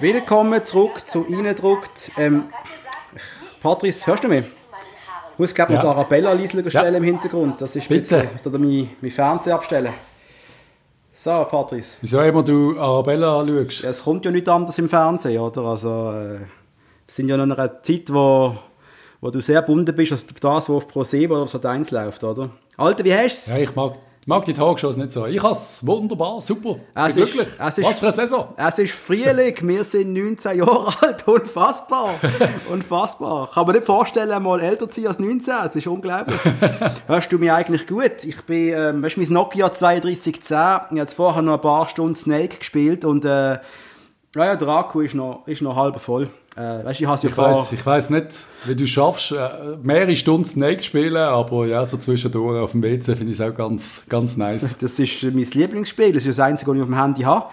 Willkommen zurück zu Innendruckt. Ähm, Patrice, hörst du mich? Ich muss glaube noch Ja. Arabella Liesler stellen Ja. im Hintergrund. Das ist Bitte. Ich muss da mein, mein Fernseher abstellen. So, Patrice. Wieso immer du Arabella schaust? Ja, es kommt ja nicht anders im Fernsehen, oder? Also, äh, wir sind ja noch in einer Zeit, wo, wo du sehr gebunden bist auf das, was auf Pro 7 oder auf Sat 1 läuft, oder? Alter, wie hast du Ja, ich mag, ich mag die Talkshows nicht so. Ich has wunderbar, super. Es ist- glücklich. es ist- Was für eine Saison. Es ist Frühling, wir sind 19 Jahre alt, unfassbar, unfassbar. Kann man nicht vorstellen, mal älter zu sein als 19, es ist unglaublich. Hörst du mich eigentlich gut? Ich bin, ähm, weißt du, mein Nokia 3210, ich habe jetzt vorher noch ein paar Stunden Snake gespielt und äh, naja, der Akku ist noch, ist noch halb voll. Äh, weißt ich ja Ich weiss, ich weiss nicht, wie du schaffst, äh, mehrere Stunden Snake spielen, aber ja, so zwischendurch auf dem WC finde ich es auch ganz, ganz nice. Das ist mein Lieblingsspiel. Das ist das einzige, was ich auf dem Handy habe.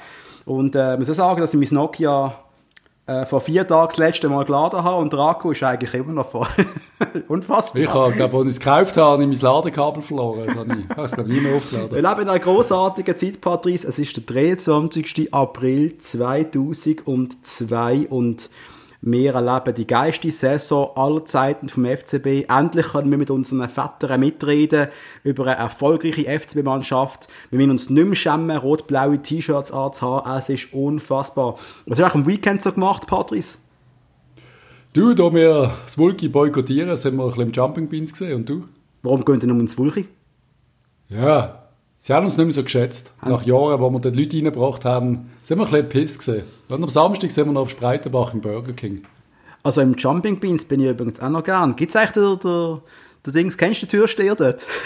Und äh, ich muss auch sagen, dass ich mein Nokia äh, vor vier Tagen das letzte Mal geladen habe und der Akku ist eigentlich immer noch voll. Unfassbar. Ich habe, glaube, als ich es gekauft habe, habe ich mein Ladekabel verloren. Das habe ich, ich habe es glaube ich, nie mehr aufgeladen. Wir leben in einer grossartigen Zeit, Patrice. Es ist der 23. April 2002 und wir erleben die geilste Saison aller Zeiten vom FCB. Endlich können wir mit unseren Vätern mitreden über eine erfolgreiche FCB-Mannschaft. Wir müssen uns nicht mehr schämen, rot-blaue T-Shirts anzuhaben. Es ist unfassbar. Was hast du am Weekend so gemacht, Patrice? Du, da wir das Wulki boykottieren, sind wir ein bisschen im Jumping Beans gesehen. Und du? Warum gehen denn um ins Wulchi? Ja, sie haben uns nicht mehr so geschätzt. Nach Jahren, wo wir die Leute reingebracht haben, sind wir ein bisschen pisst gesehen. Und am Samstag sind wir noch auf Spreitenbach im Burger King. Also im Jumping Beans bin ich übrigens auch noch gern. Gibt es eigentlich der, der Dings, kennst du den Türsteher dort?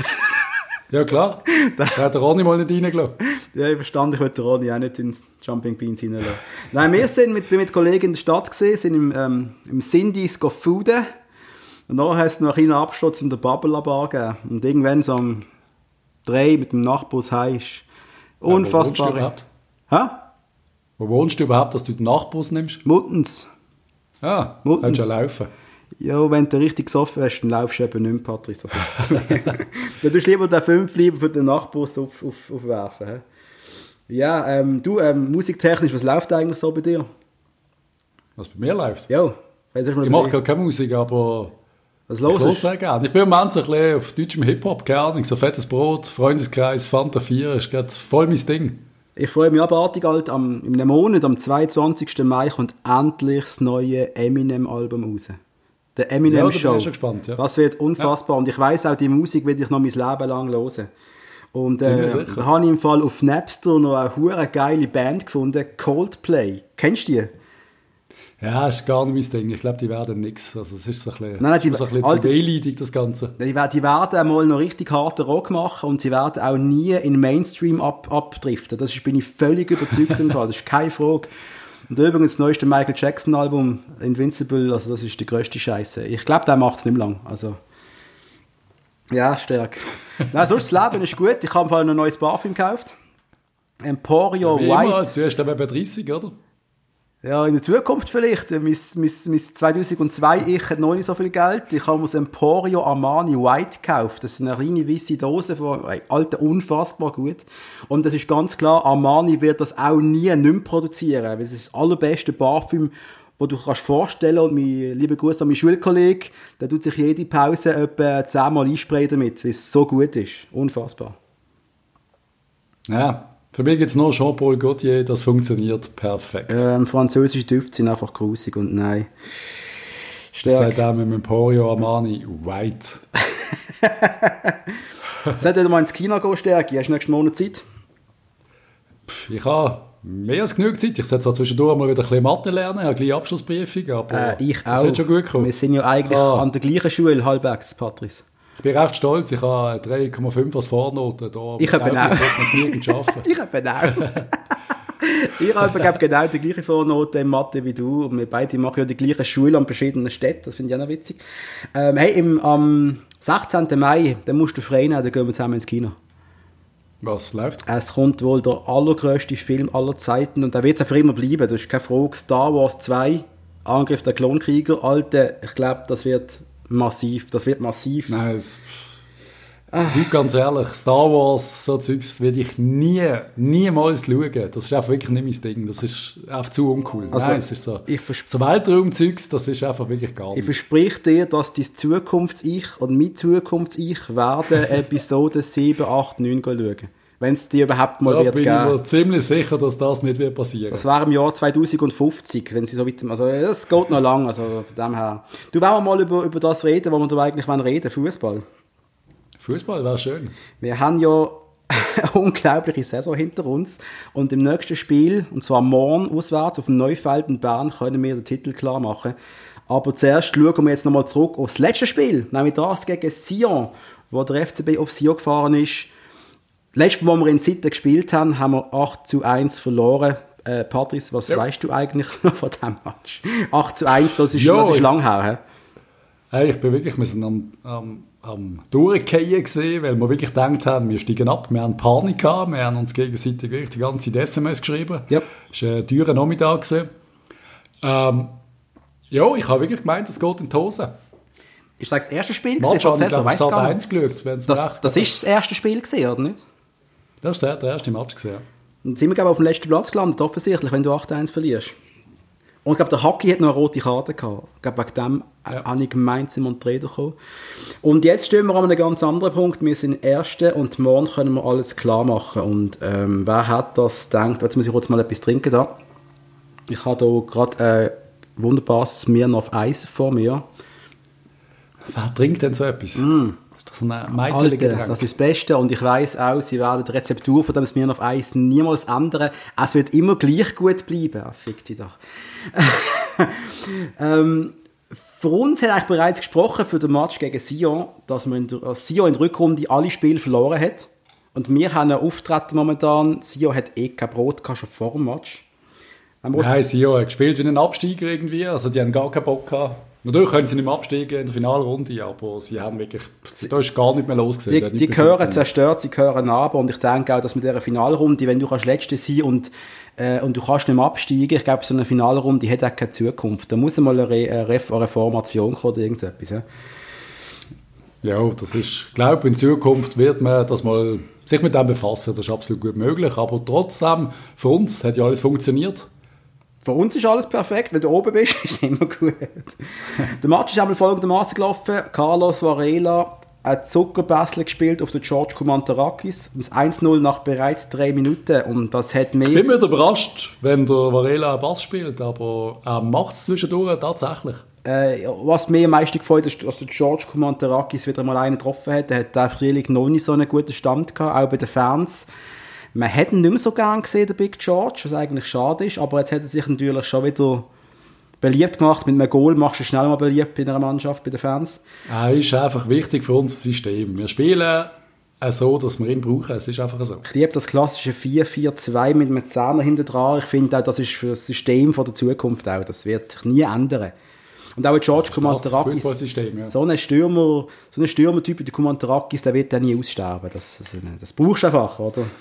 Ja, klar. da hat der Ronny mal nicht reingelassen. Ja, ich verstand, ich wollte Ronny auch nicht ins Jumping Beans hineinlassen. Nein, wir sind mit, mit Kollegen in der Stadt gesehen, sind im, ähm, im Cindy's go fooden. Und nachher hat es noch einen kleinen Absturz in der Bubble Bar gegeben. Und irgendwann so um drei mit dem Nachbus Wo du unfassbar. überhaupt? Hä? Wo wohnst du überhaupt, dass du den Nachtbus nimmst? Muttens. Ja, Muttens. kannst ja laufen. Ja, wenn du richtig gesoffen hast, dann laufst du eben nicht mehr, Patrice. Das ist. Dann tust du lieber den 5 lieber für den Nachbus auf, auf, aufwerfen. hä? Ja, ähm, du, ähm, musiktechnisch, was läuft eigentlich so bei dir? Was bei mir läuft. Ja, Ich mache gar keine Musik, aber Was ich los höre ist? sehr gerne. Ich bin im Moment so ein bisschen auf deutschem Hip-Hop, keine Ahnung, so fettes Brot, Freundeskreis, Fanta 4, ist gerade voll mein Ding. Ich freue mich abartig, alt, am, in einem Monat, am 22. Mai, kommt endlich das neue Eminem-Album raus. Der Ja, Eminem ich Show. schon gespannt, ja. Das wird unfassbar. Und ich weiß auch, die Musik werde ich noch mein Leben lang hören. Und äh, da habe ich im Fall auf Napster noch eine hure geile Band gefunden, Coldplay. Kennst du die? Ja, ist gar nicht mein Ding. Ich glaube, die werden nichts. Also es ist so ein bisschen, Nein, nein, die- ist so ein bisschen Alter- zu das Ganze. Die, die werden einmal noch richtig harten Rock machen und sie werden auch nie in Mainstream ab, abdriften. Das ist, bin ich völlig überzeugt davon. Das ist keine Frage. Und übrigens das neueste Michael Jackson Album, Invincible, also das ist die grösste Scheiße. Ich glaube, der macht es nicht mehr lang. Also, ja, stark. Nein, sonst das Leben ist gut. Ich habe vorhin ein neues Parfüm gekauft. Emporio Wie White. immer, du hast aber bei 30, oder? Ja, in der Zukunft vielleicht. Mein, mein, mein 2002 ich hat noch nicht so viel Geld. Ich habe mir das Emporio Armani White gekauft. Das ist eine kleine weiße Dose von ey, Alter, unfassbar gut. Und das ist ganz klar, Armani wird das auch nie nicht mehr produzieren. weil Es ist das allerbeste Parfüm, wo du kannst vorstellen und mein lieber Gruß an meinen Schulkollegen, der tut sich jede Pause etwa zehnmal einsprayen damit, weil es so gut ist. Unfassbar. Ja, für mich gibt es nur Jean-Paul Gaultier, das funktioniert perfekt. Ähm, französische Düfte sind einfach grusig und nein. Das Stark. sagt auch mit dem Emporio Armani White. Sollte wieder mal ins Kino gehen, Stärke? Hast du nächsten Monat Zeit? Pff, Ich habe mehr als genug Zeit. Ich sollte zwar zwischendurch mal wieder ein bisschen Mathe lernen, habe gleich Abschlussprüfung, aber Äh, ich auch. das wird schon gut kommen. Wir sind ja eigentlich Ah. an der gleichen Schule, halbwegs, Patrice. Ich bin recht stolz, ich habe 3,5 als Vornote. Da Ich habe auch. Ich habe genau. ich habe genau die gleiche Vornote in Mathe wie du. Und wir beide machen ja die gleiche Schule an verschiedenen Städten. Das finde ich auch noch witzig. Ähm, hey, im, am 16. Mai, dann musst du frei nehmen, dann gehen wir zusammen ins Kino. Was läuft? Es kommt wohl der allergrößte Film aller Zeiten und der wird es auch für immer bleiben. Das ist keine Frage. Star Wars 2, Angriff der Klonkrieger. Alter, ich glaube, das wird massiv. Das wird massiv. Nein, es, Heute ganz ehrlich, Star Wars, so Zeugs werde ich nie, niemals schauen. Das ist einfach wirklich nicht mein Ding. Das ist einfach zu uncool. Also, Nein, es ist so. ich So Weltraumzeugs, das ist einfach wirklich gar Ich nicht. verspreche dir, dass dein Zukunfts-Ich und mein Zukunfts-Ich werden Episode 7, 8, 9 schauen. Wenn es die überhaupt mal Da wird bin ich geben. mir ziemlich sicher, dass das nicht wird passieren. Das wäre im Jahr 2050, wenn sie so weit, also es geht noch lang, also von dem her. Du wollen wir mal über, über das reden, wo wir da eigentlich wollen reden, Fußball. Fußball wäre schön. Wir haben ja eine unglaubliche Saison hinter uns und im nächsten Spiel, und zwar morgen auswärts auf dem Neufeld in Bern, können wir den Titel klar machen. Aber zuerst schauen wir jetzt nochmal zurück aufs letzte Spiel, nämlich das gegen Sion, wo der FCB auf Sion gefahren ist. Letztes Mal, wo wir in Sitten gespielt haben, haben wir 8 zu 1 verloren. Äh, Patrice, was Ja. weißt du eigentlich noch von diesem Match? 8 zu 1, das ist, Ja, das ist ich- lang her. hä? Hey, ich bin wirklich, wir sind am, am, am Durchgehen gesehen, weil wir wirklich gedacht haben, wir steigen ab. Wir haben Panik gehabt, wir haben uns gegenseitig wirklich die ganze Zeit SMS geschrieben. Ja. Es war ein teurer Nachmittag. gewesen. Ähm, ja, ich habe wirklich gemeint, es geht in die Hose. Ist das das erste Spiel Match ich, glaube Sat nicht. 1 geschaut. Das, das ist das erste Spiel gewesen, oder nicht? Das ist der erste Match gesehen. Dann sind wir, glaube ich, auf dem letzten Platz gelandet, offensichtlich, wenn du 8-1 verlierst. Und ich glaube, der Hockey hat noch eine rote Karte gehabt. Ich glaube, wegen dem Ja. habe ich gemeint, sind wir unter Räder gekommen. Und jetzt stehen wir an einem ganz anderen Punkt. Wir sind Erste und morgen können wir alles klar machen. Und ähm, wer hat das gedacht? Jetzt muss ich kurz mal etwas trinken da. Ich habe hier gerade ein wunderbares Smirnoff Eis vor mir. Wer trinkt denn so etwas? Ist das ein Alter, Meitelgetränk? das ist das Beste und ich weiß auch, sie werden die Rezeptur von dem Smirnoff Eis niemals ändern. Es wird immer gleich gut bleiben. Ah, fick dich doch. ähm, für uns hat eigentlich bereits gesprochen für den Match gegen Sion, dass man in der, äh, Sion in der Rückrunde alle Spiele verloren hat. Und wir haben einen Auftritt momentan. Sion hat eh kein Brot gehabt, schon vor dem Match. Nein, sie haben gespielt wie ein Absteiger irgendwie. Also die haben gar keinen Bock gehabt. Natürlich können sie nicht mehr absteigen in der Finalrunde, aber sie haben wirklich, da ist gar nicht mehr los gewesen. Da Die, die gehören zerstört, sie gehören ab und ich denke auch, dass mit dieser Finalrunde, wenn du kannst Letzte sein und, äh, und du kannst nicht mehr absteigen, ich glaube, so eine Finalrunde hat auch keine Zukunft. Da muss mal eine, Re eine Reformation kommen oder irgendetwas. Ja? Ja, das ist, ich glaube, in Zukunft wird man das mal sich mit dem befassen. Das ist absolut gut möglich. Aber trotzdem, für uns hat ja alles funktioniert. Für uns ist alles perfekt, wenn du oben bist, ist es immer gut. der Match ist einmal folgendermaßen gelaufen. Carlos Varela hat Zuckerbässle gespielt auf den George Kumantarakis. Das 1-0 nach bereits drei Minuten und das hat Ich bin mir überrascht, wenn der Varela einen Bass spielt, aber er macht es zwischendurch tatsächlich. Äh, was mir am meisten gefällt, ist, dass der George Kumantarakis wieder mal einen getroffen hat. Er hat den Frühling noch nicht so einen guten Stand gehabt, auch bei den Fans. Man hätte ihn nicht mehr so gern gesehen, der Big George, was eigentlich schade ist, aber jetzt hat er sich natürlich schon wieder beliebt gemacht. Mit einem Goal machst du schnell mal beliebt in einer Mannschaft, bei den Fans. Er ist einfach wichtig für unser System. Wir spielen so, dass wir ihn brauchen. Es ist einfach so. Ich liebe das klassische 4-4-2 mit einem Zehner hinten dran. Ich finde auch, das ist für das System von der Zukunft auch. Das wird sich nie ändern. Und auch George Kumantarakis, ja. so ein Stürmer, so ein Stürmertyp wie der Kumantarakis, der wird dann nie aussterben. Das, das, das brauchst du einfach, oder?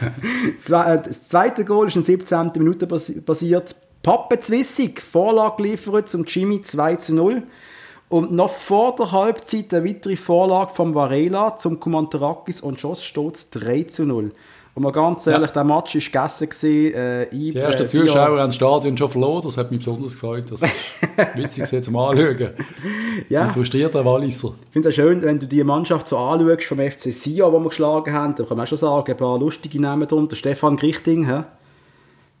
Äh, das zweite Goal ist in 17. Minute passiert. Pappe Zwissig, Vorlage geliefert zum Jimmy 2 zu 0. Und noch vor der Halbzeit eine weitere Vorlage vom Varela zum Kumantarakis und steht es 3 zu 0. Und mal ganz ehrlich, der Match war gegessen. Äh, Die ersten Zuschauer haben das Stadion schon verloren. Das hat mich besonders gefreut. Das ist witzig zum Anschauen. Ja. Ein frustrierter Walliser. Ich finde es schön, wenn du die Mannschaft so anschaust vom FC Sion, die wir geschlagen haben, dann kann man auch schon sagen, ein paar lustige Namen drunter. Stefan Grichting, hä?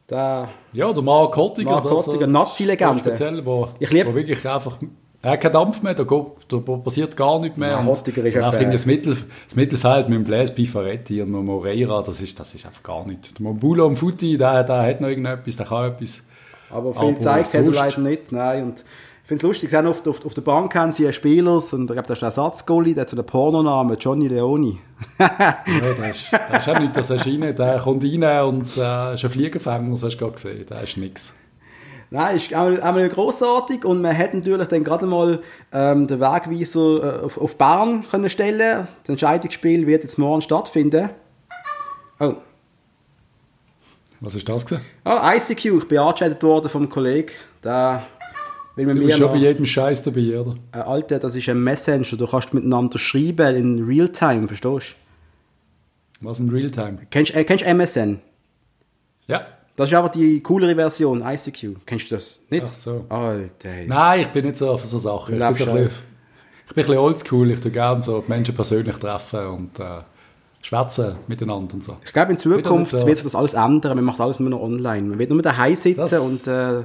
Der, Ja, der Marc Hottiger. Marc das- Hottiger, das Nazi-Legende. Speziell, wo, Ich lieb- wo wirklich einfach... Er hat keinen Dampf mehr, da, geht, da passiert gar nichts mehr. Nein, Und Hottiger ist einfach das, Mittel, das Mittelfeld mit dem Blaise Pifaretti und dem Moreira, das ist, das ist einfach gar nichts. Der Mobulo und Futi, der, der hat noch irgendetwas, der kann etwas. aber viel Aber zeigt hat er sonst- leider nicht. Nein. Und ich finde es lustig, sie haben oft auf, auf der Bank haben sie einen Spieler, und ich glaube, das ist der Ersatzgoalie, der hat so einen Pornonamen, Johnny Leoni. Ja, der ist, der ist auch nicht das Erscheinen. Der kommt rein und äh, ist ein Fliegenfänger, das hast du gerade gesehen. Der ist nichts. Nein, ist einmal, einmal grossartig und man hätte natürlich dann gerade mal ähm, den Wegweiser äh, auf, auf Bern können stellen. Das Entscheidungsspiel wird jetzt morgen stattfinden. Oh, Was ist das gewesen? Ah, ICQ, ich bin angeschaltet worden vom Kollegen. Der Weil Du bist schon bei jedem Scheiß dabei, oder? Äh, Alter, das ist ein Messenger. Du kannst miteinander schreiben in Realtime, verstehst Was in Realtime? du? Kennst, äh, kennst du MSN? Ja. Das ist aber die coolere Version, ICQ. Kennst du das nicht? Ach so. Alter. ey. Nein, ich bin nicht so für so Sachen. Ich bin, lebst so ein bisschen, ich bin ein bisschen oldschool. Ich tue gerne so die Menschen persönlich treffen und äh, schwätzen miteinander und so. Ich glaube, in Zukunft so. wird sich das alles ändern. Man macht alles nur noch online. Man wird nur daheim sitzen Das- und äh,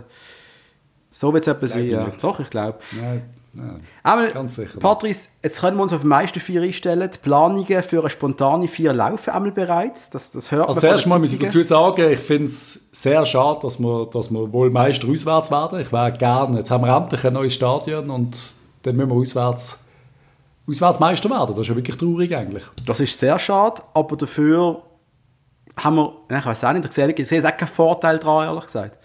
so wird es etwas sein. Ja. nicht. Doch, ich glaube. Nein, nein. Aber, Ganz sicher. Patrice, jetzt können wir uns auf die meisten vier einstellen. Die Planungen für eine spontane vier laufen einmal bereits. Das, das hört Also man zuerst mal muss ich dazu sagen, ich finde es sehr schade, dass wir, dass wir wohl Meister auswärts werden. Ich wäre gerne, jetzt haben wir endlich ein neues Stadion und dann müssen wir auswärts, auswärts Meister werden. Das ist ja wirklich traurig eigentlich. Das ist sehr schade, aber dafür haben wir, ich weiß auch nicht, ich sehe, ich sehe auch keinen Vorteil daran, ehrlich gesagt.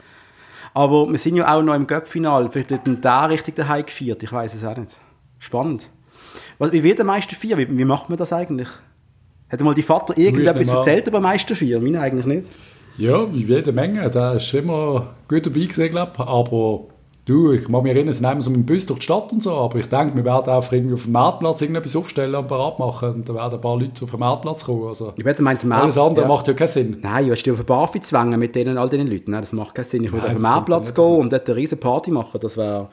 Aber wir sind ja auch noch im Göppfinal. Vielleicht wird dann der richtig daheim gefeiert. Ich weiß es auch nicht. Spannend. Was, wie wird der Meister vier? Wie, wie macht man das eigentlich? Hat mal die Vater irgendetwas erzählt über Meister vier? Meine eigentlich nicht. Ja, wie jede Menge. Der ist immer gut dabei gewesen, glaube. Aber du, ich kann mich erinnern, sie nehmen so mit dem Bus durch die Stadt und so. Aber ich denke, wir werden auch irgendwie auf dem Marktplatz irgendetwas aufstellen und parat machen. Und dann werden ein paar Leute auf den Marktplatz kommen. Also, Ich werde meint, alles andere ja. macht ja keinen Sinn. Nein, ich will auf eine Barfi zwängen mit denen, all diesen Leuten. Nein, das macht keinen Sinn. Ich würde auf den Marktplatz gehen und dort eine riesen Party machen. Das wäre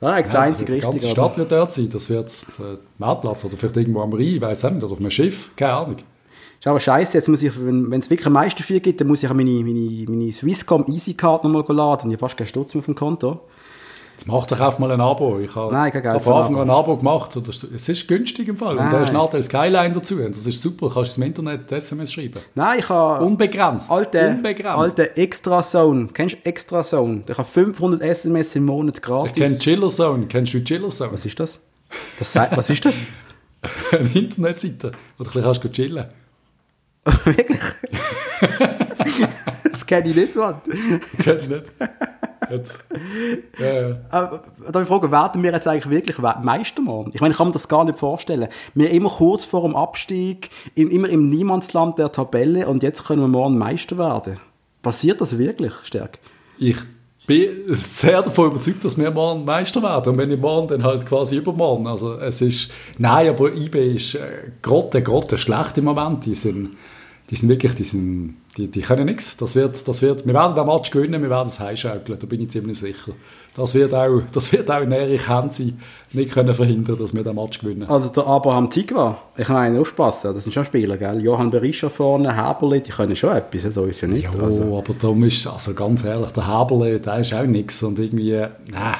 wär eigentlich das Ja, einzige die ganze. Stadt wird dort sein. Das wird der Marktplatz oder vielleicht irgendwo am Rhein, ich weiß nicht, oder auf einem Schiff, keine Ahnung. Ist aber scheiße, jetzt muss ich, wenn es wirklich ein Meistervier gibt, dann muss ich meine, meine, meine Swisscom Easycard nochmal laden. Ich habe fast keinen Stutz mehr dem Konto. Jetzt mach doch einfach mal ein Abo. Ich habe Nein, hab von ein Anfang an ein Abo gemacht. Oder es ist günstig im Fall. Und da Nein. ist nachher Skyline dazu. Und das ist super. Du kannst im Internet SMS schreiben. Nein, ich habe... Unbegrenzt. Alte, Unbegrenzt. alte Extra Zone. Kennst du Extra Zone? Ich habe 500 SMS im Monat Ich gratis. kenne Chiller Zone. Kennst du Chiller Zone? Was ist das? das was ist das? Eine Internetseite, wo du ein bisschen kannst chillen Wirklich? das kenne ich nicht, Mann. Kennst du nicht? Jetzt. Ja, ja. Aber darf ich fragen, werden wir jetzt eigentlich wirklich Meister, Mann? Ich meine, ich kann mir das gar nicht vorstellen. Wir immer kurz vor dem Abstieg, in, immer im Niemandsland der Tabelle und jetzt können wir morgen Meister werden. Passiert das wirklich, Stärk? Ich bin sehr davon überzeugt, dass wir morgen Meister werden. Und wenn nicht morgen, dann halt quasi übermorgen. Also es ist, nein, aber IB ist äh, grotte, grotte schlecht im Moment. Die sind, die sind wirklich, die sind, die, die können nichts. Das wird, das wird, wir werden den Match gewinnen, wir werden es heimschaukeln, da bin ich ziemlich sicher. Das wird auch, das wird auch in Erich Hensi nicht können verhindern, dass wir den Match gewinnen. Also der Abraham Tigwa, ich meine, aufpassen, das sind schon Spieler, gell? Johann Berischer vorne, Häberli, die können schon etwas, so ist ja nicht. Ja, Also, aber darum ist, also ganz ehrlich, der Haberle, der ist auch nichts und irgendwie, nein.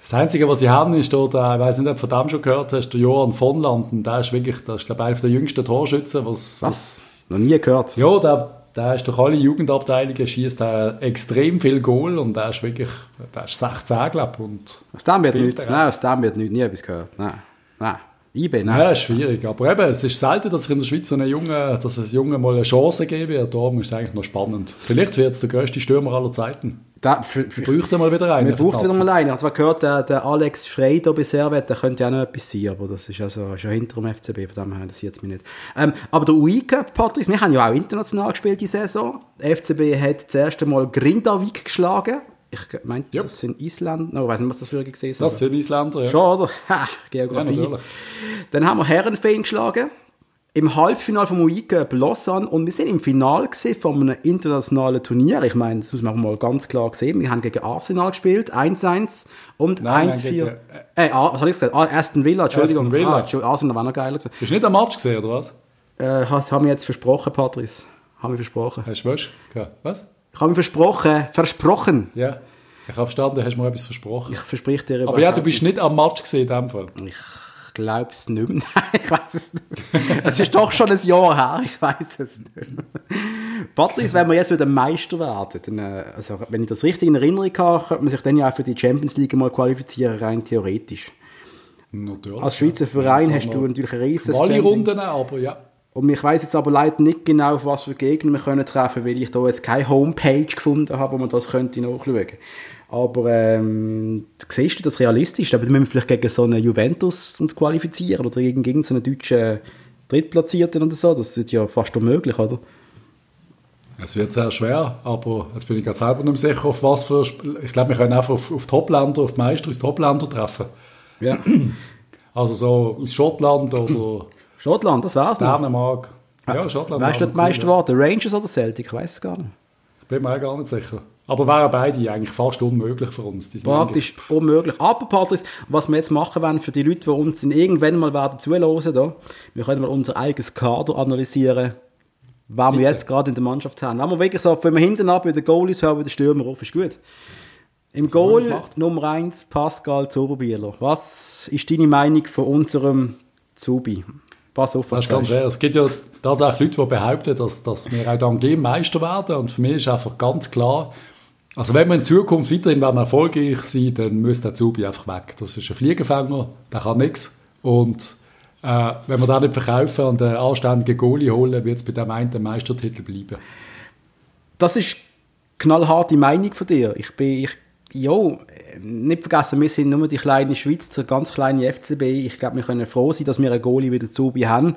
Das Einzige, was sie haben, ist der, ich weiß nicht, ob du von dem schon gehört hast, der Johann von Landen, der ist wirklich, der ist, glaube ich, einer der jüngsten Torschützen, was, was? Noch nie gehört. ja, der, der ist durch alle Jugendabteilungen, schießt er extrem viel Goal und der ist wirklich, der ist 16, glaube ich, und Aus dem wird nichts, nein, aus dem wird nie etwas gehört. Nein, nein. IB, nein. Ja, schwierig. Aber eben, es ist selten, dass ich in der Schweiz einen Jungen, dass es Jungen mal eine Chance geben wird. Darum ist es eigentlich noch spannend. Vielleicht wird es der grösste Stürmer aller Zeiten. Da, für, für, Wir bräuchten mal wieder einen. Man braucht wieder mal einen. Ich habe zwar gehört, der, der Alex Frey da bei Servet, der könnte ja auch noch etwas sein, aber das ist also schon hinter dem FCB, von dem her interessiert es mich nicht. Ähm, aber der UI-Cup, Patrice, wir haben ja auch international gespielt die Saison. Der FCB hat das erste Mal Grindavik geschlagen. Ich meine, Ja. das sind Isländer, no, ich weiß nicht, was das für gesehen ist. Das sind Isländer, ja. Schon, oder? Ha, Ja, Geografie. natürlich. Dann haben wir Herrenfeen geschlagen. Im Halbfinale vom UI-Cup Lausanne und wir sind im Finale von einem internationalen Turnier. Ich meine, das muss man mal ganz klar sehen. Wir haben gegen Arsenal gespielt, 1-1 und Nein, 1-4. nein, Äh, was habe ich gesagt? Ah, Aston Villa, Entschuldigung. Aston Villa. Ah, Arsenal war noch geiler gewesen. Bist du nicht am Match gesehen, oder was? Äh, das haben wir jetzt versprochen, Patrice. Haben wir versprochen. Hast du was? Was? Ich habe mir versprochen, versprochen. Ja. Ich habe verstanden, du hast mir etwas versprochen. Ich verspreche dir Aber ja, du bist nicht am Match gesehen in dem Fall. Ich glaube es nicht mehr. Nein, ich weiß es nicht mehr. Es ist doch schon ein Jahr her, ich weiß es nicht mehr. Patrice, wenn wir jetzt wieder Meister werden, dann, äh, also, wenn ich das richtig in Erinnerung habe, könnte man sich dann ja auch für die Champions League mal qualifizieren, rein theoretisch. Natürlich. Als Schweizer Verein Ja, hast du natürlich ein riesen Alle Standing. Runden, aber ja. Und ich weiß jetzt aber leider nicht genau, auf was für Gegner wir können treffen, weil ich da jetzt keine Homepage gefunden habe, wo man das könnte nachschauen. Aber ähm, siehst du das realistisch? Aber dann müssen wir vielleicht gegen so einen Juventus uns qualifizieren oder gegen, gegen so einen deutschen Drittplatzierten oder so. Das ist ja fast unmöglich, oder? Es wird sehr schwer, aber jetzt bin ich gerade selber nicht sicher, auf was für... Ich glaube, wir können einfach auf, auf Topländer, auf Meister aus Topländer treffen. Ja. Also so aus Schottland oder Schottland, das wär's noch. Dänemark. Ja, Schottland. Weißt du, die Meister cool, ja. Rangers oder Celtic? Ich weiß es gar nicht. Ich bin mir auch gar nicht sicher. Aber wären beide eigentlich fast unmöglich für uns. Praktisch unmöglich. Aber, Patrice, was wir jetzt machen wollen für die Leute, die uns irgendwann mal werden zuhören, da, wir können mal unser eigenes Kader analysieren, was wir jetzt gerade in der Mannschaft haben. Wenn wir wirklich so, wenn wir hinten ab bei den Goalies hören, bei den Stürmer auf, ist gut. Im So, Goal. Nummer 1 Pascal Zoberbieler. Was ist deine Meinung von unserem Zubi? Pass auf, was Das ist ganz ehrlich. Es gibt ja tatsächlich Leute, die behaupten, dass, dass wir auch dann gehen Meister werden. Und für mich ist einfach ganz klar, also wenn wir in Zukunft weiterhin werden erfolgreich sein, dann muss der Zubi einfach weg. Das ist ein Fliegenfänger, der kann nichts. Und äh, wenn wir den nicht verkaufen und einen anständigen Goalie holen, wird es bei dem einen Meistertitel bleiben. Das ist knallharte Meinung von dir. Ich bin, ich, jo, nicht vergessen, wir sind nur die kleine Schweiz, der ganz kleine FCB. Ich glaube, wir können froh sein, dass wir einen Goalie wieder zu haben.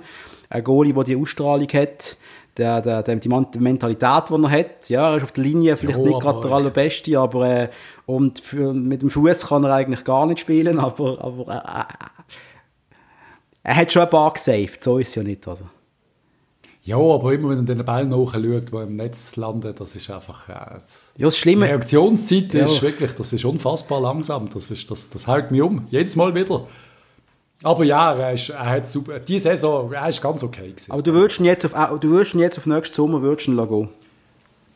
Ein Goalie, der die Ausstrahlung hat, der, der, der, die Mentalität, die er hat. Ja, er ist auf der Linie vielleicht Ja, nicht gerade der allerbeste, aber äh, und für, mit dem Fuß kann er eigentlich gar nicht spielen, aber, aber äh, äh, er hat schon ein paar gesaved, so ist es ja nicht, oder? Ja, aber immer wenn er den Ball nachschaut, der im Netz landet, das ist einfach... Äh, Ja, das die Schlimme, Reaktionszeit Ja. ist wirklich, das ist unfassbar langsam. Das, ist, das, das hält mich um. Jedes Mal wieder. Aber ja, er, ist, er hat super. Die Saison, er ist ganz okay gewesen. aber du würdest ihn jetzt auf, du würdest jetzt auf nächsten Sommer würdest ihn gehen.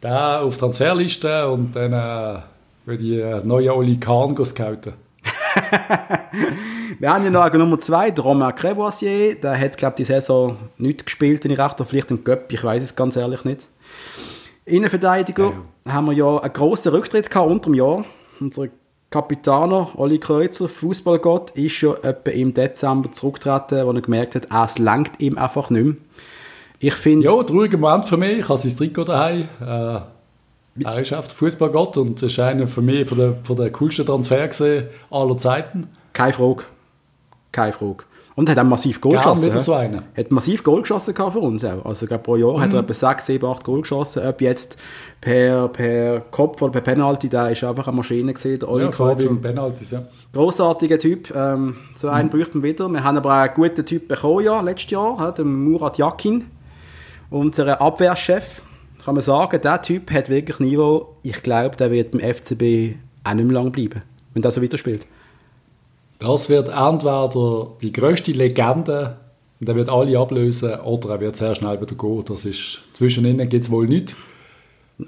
Der auf Transferliste und dann äh, würde ich äh, neue Oli Kahn scouten. Wir haben ja noch Nummer 2, der Romain Crevoisier. Der hat, glaube ich, die Saison nicht gespielt, wenn ich recht habe. Vielleicht im Göpp, ich weiß es ganz ehrlich nicht. Innenverteidiger haben wir ja einen grossen Rücktritt gehabt unter dem Jahr. Unser Kapitaner Olli Kreuzer, Fußballgott, ist ja etwa im Dezember zurückgetreten, wo er gemerkt hat, es langt ihm einfach nicht mehr. Ich finde, Ja, trauriger Moment für mich. Ich habe sein Trikot daheim. Äh, er ist einfach Fußballgott und ist einer für mich von der, von der coolsten Transfer gesehen aller Zeiten. keine Frage. Keine Frage. Und er hat auch massiv Goal Gern geschossen. so einen. Hat massiv Goal geschossen für uns auch. Also, ich glaube, pro Jahr Mhm. hat er etwa 6, 7, 8 Goal geschossen. Ob jetzt per, per Kopf oder per Penalty, der ist einfach eine Maschine gesehen, der Oli Ja, im Penalties, ja. Grossartiger Typ. Ähm, so einen Mhm. bräuchten wir wieder. Wir haben aber auch einen guten Typ bekommen, ja, letztes Jahr, ja, den Murat Yakin. Unser Abwehrchef. Kann man sagen, der Typ hat wirklich Niveau. Ich glaube, der wird beim FCB auch nicht mehr lange bleiben, wenn der so weiterspielt. Das wird entweder die grösste Legende, und er wird alle ablösen, oder er wird sehr schnell wieder gehen. Das ist, zwischen ihnen gibt es wohl nichts.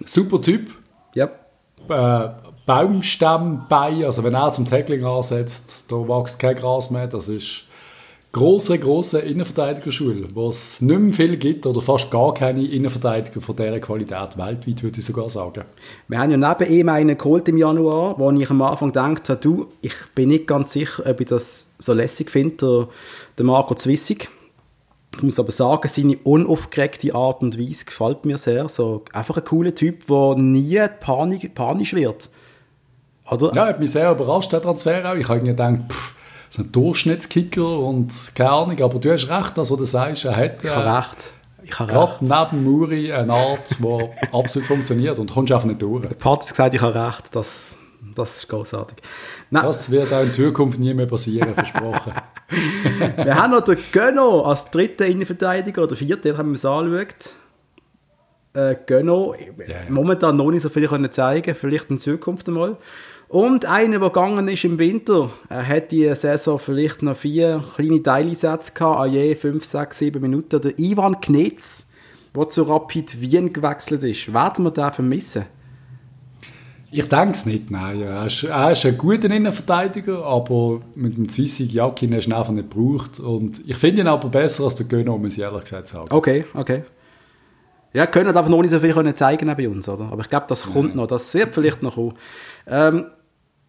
Super Typ. Ja. Äh, Baumstamm bei, also wenn er zum Tackling ansetzt, da wächst kein Gras mehr. Das ist große, große Innenverteidigerschule, wo es nicht mehr viel gibt oder fast gar keine Innenverteidiger von dieser Qualität weltweit, würde ich sogar sagen. Wir haben ja neben ihm einen geholt im Januar, wo ich am Anfang gedacht habe, du, ich bin nicht ganz sicher, ob ich das so lässig finde, der, der Marco Zwissig. Ich muss aber sagen, seine unaufgeregte Art und Weise gefällt mir sehr. So, einfach ein cooler Typ, der nie panisch wird. Oder? Ja, hat mich sehr überrascht, der Transfer auch. Ich habe gedacht, pff, das ist ein Durchschnittskicker und keine Ahnung, aber du hast recht, also du sagst, er hat Ich äh, habe recht. Ich habe gerade recht. neben Muri eine Art, die absolut funktioniert und kommst einfach nicht durch. Der Pat hat gesagt, ich habe recht. Das, das ist großartig. Nein, Das wird auch in Zukunft nie mehr passieren, versprochen. Wir haben noch den Gönno als dritten Innenverteidiger oder vierten, haben wir es angeschaut. Äh, Gönno, ja. momentan noch nicht so viel können zeigen, vielleicht in Zukunft einmal. Und einer, der gegangen ist im Winter, er hat die Saison vielleicht noch vier kleine Teileinsätze gehabt, an je fünf, sechs, sieben Minuten. Der Ivan Knetz, der zu Rapid Wien gewechselt ist. Werden wir den vermissen? Ich denke es nicht, nein. Er ist, er ist ein guter Innenverteidiger, aber mit dem Zwissig Jakin hast du ihn einfach nicht gebraucht. Und ich finde ihn aber besser als der Göno, muss ich ehrlich gesagt sagen. Okay, okay. Ja, können einfach noch nicht so viel können zeigen bei uns, oder? Aber ich glaube, das kommt noch, das wird vielleicht noch kommen. Ähm,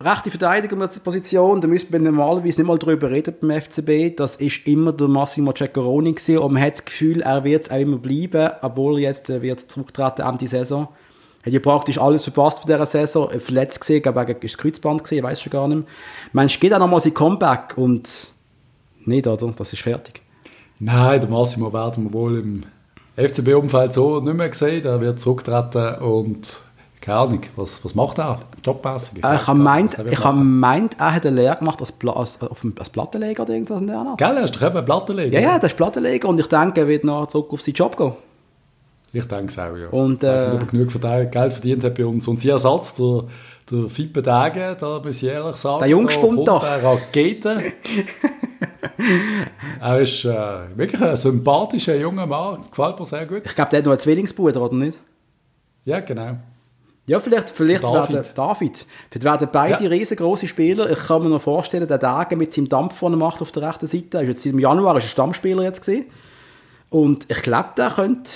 rechte Verteidigerposition, da müsste man normalerweise nicht mal drüber reden beim FCB. Das ist immer der Massimo Ceccaroni gewesen und man hat das Gefühl, er wird es auch immer bleiben, obwohl er jetzt äh, wird zurücktreten Ende Saison. Hat ja praktisch alles verpasst von dieser Saison, äh, verletzt gesehen, glaube wegen ist Kreuzband gesehen, weiß schon gar nicht. Mensch, geht auch nochmal sein Comeback und nicht, oder? Das ist fertig. Nein, der Massimo werden wir wohl im FCB-Umfeld so nicht mehr gesehen. Er wird zurücktreten und keine Ahnung, was, was macht er? Jobmäßig? Ich, äh, ich habe meint, ich hab meint, er hat eine Lehre gemacht als, Pla als, als Plattenleger oder irgendwas in der Art. Gell, er ist doch eben Plattenleger. Ja, ja, der ist Plattenleger und ich denke, er wird noch zurück auf seinen Job gehen. Ich denke es auch, ja. Und, äh, ich weiß nicht, ob er genug verdient, Geld verdient hat bei uns. Und sein Ersatz, der, der Fippe Dage, da muss ich ehrlich sagen, Der Jungspund da da. Rakete. er ist äh, wirklich ein sympathischer junger Mann, gefällt mir sehr gut. Ich glaube, der hat noch einen Zwillingsbruder, oder nicht? Ja, genau. Ja, vielleicht, vielleicht David. werden David. Vielleicht werden beide Ja. riesengroße Spieler. Ich kann mir noch vorstellen, der Dage mit seinem Dampf, den er macht auf der rechten Seite, ist jetzt im Januar ist er Stammspieler jetzt gewesen. Und ich glaube, der könnte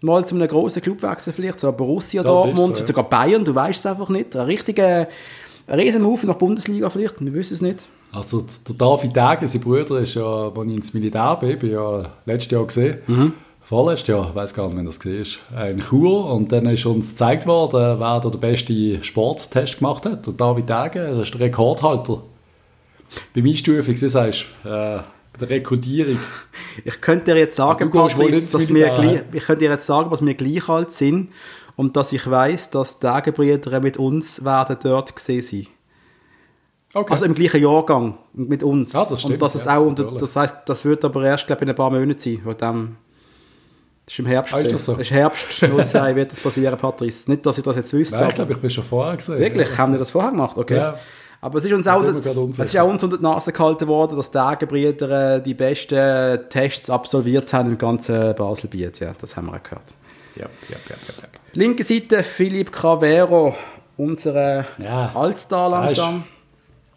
mal zu einem grossen Club wechseln, vielleicht so Borussia Das Dortmund, so, ja. sogar Bayern, du weißt es einfach nicht. Ein richtiger Riesenmove nach der Bundesliga vielleicht, wir wissen es nicht. Also der David Dage, sein Bruder, ist ja, als ich ins Militär bin, bin ja letztes Jahr gesehen. Mhm. Vorletztes Jahr, ich weiß gar nicht, wann das war, in Chur. Und dann ist uns gezeigt worden, wer da den besten Sporttest gemacht hat. Der David Dage, das ist der Rekordhalter. Beim Einstufung, wie sagst du, äh, bei der Rekrutierung. Ich könnte dir jetzt sagen, Patrice, dass wir gleich, ich könnte dir jetzt sagen, dass wir gleich alt sind und dass ich weiß, dass die Dagenbrüder mit uns werden dort gesehen sein. Okay. Also im gleichen Jahrgang mit uns. Ja, das stimmt, und das ist ja, auch, und natürlich. das heißt, das wird aber erst, glaube ich, in ein paar Monaten sein. Von dem, das ist im Herbst. Ah, ist das so? ist Herbst 02 wird das passieren, Patrice. Nicht, dass ich das jetzt wüsste. Nein, ich glaube, ich bin schon vorher gesehen. Wirklich? Haben wir das vorher gemacht? Okay. Ja. Aber es ist uns auch, das, es ist auch uns unter die Nase gehalten worden, dass die Dagenbrüder äh, die besten Tests absolviert haben im ganzen Baselbiet. Ja, das haben wir auch gehört. Ja, ja, ja, ja, ja. Linke Seite Philipp Cavero, unser Ja. Allstar Ja, ist- langsam.